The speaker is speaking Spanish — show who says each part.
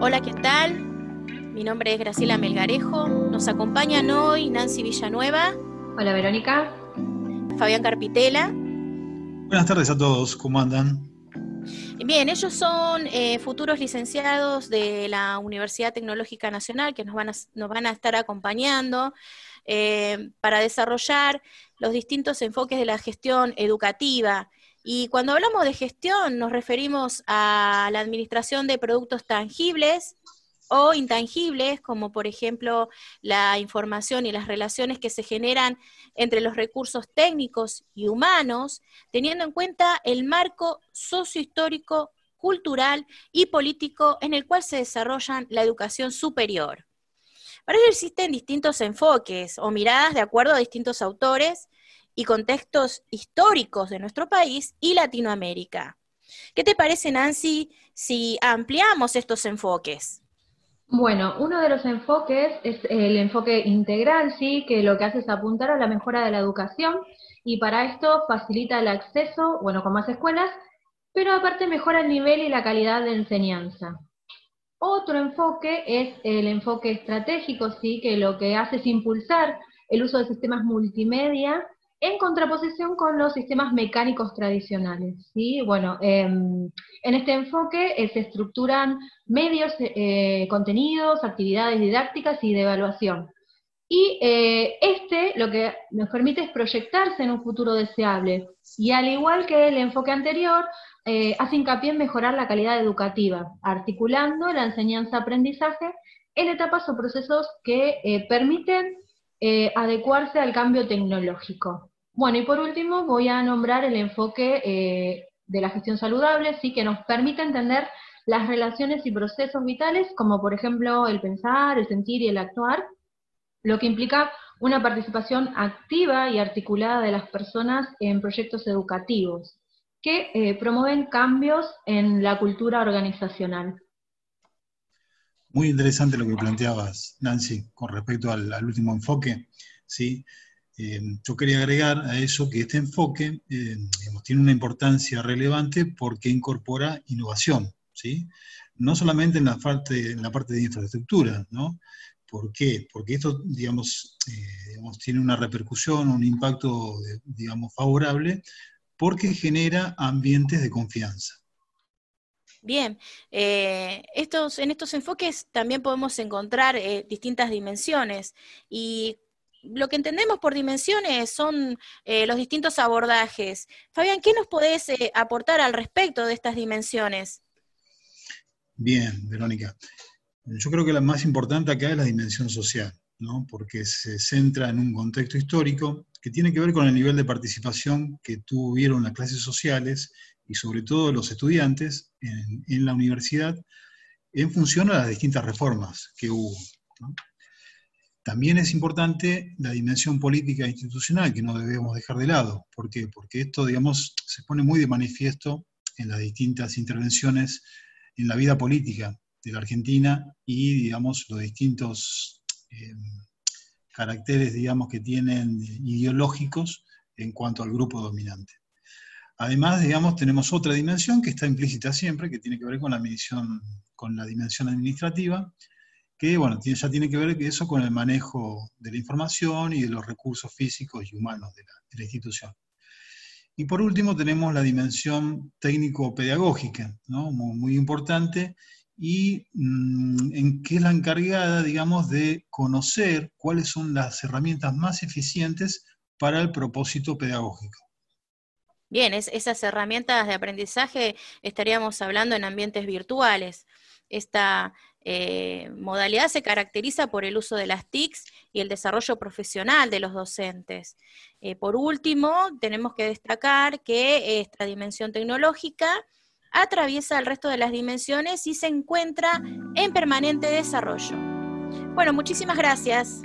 Speaker 1: Hola, ¿qué tal? Mi nombre es Graciela Melgarejo. Nos acompañan hoy Nancy Villanueva.
Speaker 2: Hola, Verónica.
Speaker 1: Fabián Carpitela.
Speaker 3: Buenas tardes a todos, ¿cómo andan?
Speaker 1: Bien, ellos son eh, futuros licenciados de la Universidad Tecnológica Nacional que nos van a, nos van a estar acompañando eh, para desarrollar los distintos enfoques de la gestión educativa. Y cuando hablamos de gestión nos referimos a la administración de productos tangibles o intangibles, como por ejemplo la información y las relaciones que se generan entre los recursos técnicos y humanos, teniendo en cuenta el marco sociohistórico, cultural y político en el cual se desarrollan la educación superior. Para ello existen distintos enfoques o miradas de acuerdo a distintos autores y contextos históricos de nuestro país y Latinoamérica. ¿Qué te parece, Nancy, si ampliamos estos enfoques?
Speaker 2: Bueno, uno de los enfoques es el enfoque integral, sí, que lo que hace es apuntar a la mejora de la educación y para esto facilita el acceso, bueno, con más escuelas, pero aparte mejora el nivel y la calidad de enseñanza. Otro enfoque es el enfoque estratégico, sí, que lo que hace es impulsar el uso de sistemas multimedia en contraposición con los sistemas mecánicos tradicionales. ¿sí? Bueno, em, en este enfoque eh, se estructuran medios, eh, contenidos, actividades didácticas y de evaluación. Y eh, este lo que nos permite es proyectarse en un futuro deseable. Y al igual que el enfoque anterior, hace hincapié en mejorar la calidad educativa, articulando la enseñanza-aprendizaje en etapas o procesos que permiten adecuarse al cambio tecnológico. Bueno, y por último voy a nombrar el enfoque eh, de la gestión saludable, sí, que nos permite entender las relaciones y procesos vitales, como por ejemplo el pensar, el sentir y el actuar, lo que implica una participación activa y articulada de las personas en proyectos educativos, que eh, promueven cambios en la cultura organizacional.
Speaker 3: Muy interesante lo que planteabas, Nancy, con respecto al, último enfoque, ¿sí? Eh, yo quería agregar a eso que este enfoque eh, tiene una importancia relevante porque incorpora innovación, ¿sí? no solamente en la parte, en la parte de infraestructura, ¿no? ¿Por qué? Porque esto, digamos, eh, tiene una repercusión, un impacto, digamos, favorable, porque genera ambientes de confianza.
Speaker 1: Bien, estos, en estos enfoques también podemos encontrar distintas dimensiones y lo que entendemos por dimensiones son eh, los distintos abordajes. Fabián, ¿qué nos podés eh, aportar al respecto de estas dimensiones?
Speaker 3: Bien, Verónica. Yo creo que la más importante acá es la dimensión social, ¿no? porque se centra en un contexto histórico que tiene que ver con el nivel de participación que tuvieron las clases sociales y sobre todo los estudiantes en, la universidad en función a las distintas reformas que hubo. También es importante la dimensión política e institucional, que no debemos dejar de lado. ¿Por qué? Porque esto, digamos, se pone muy de manifiesto en las distintas intervenciones en la vida política de la Argentina y, digamos, los distintos eh, caracteres, digamos, que tienen ideológicos en cuanto al grupo dominante. Además, digamos, tenemos otra dimensión que está implícita siempre, que tiene que ver con la, con la dimensión administrativa, que bueno, ya tiene que ver eso con el manejo de la información y de los recursos físicos y humanos de la, institución. Y por último tenemos la dimensión técnico-pedagógica, muy, importante, y mm, en que es la encargada, digamos, de conocer cuáles son las herramientas más eficientes para el propósito pedagógico.
Speaker 1: Bien, esas herramientas de aprendizaje estaríamos hablando en ambientes virtuales. Esta eh, modalidad se caracteriza por el uso de las TICs y el desarrollo profesional de los docentes. Eh, por último, tenemos que destacar que esta dimensión tecnológica atraviesa el resto de las dimensiones y se encuentra en permanente desarrollo. Bueno, muchísimas gracias.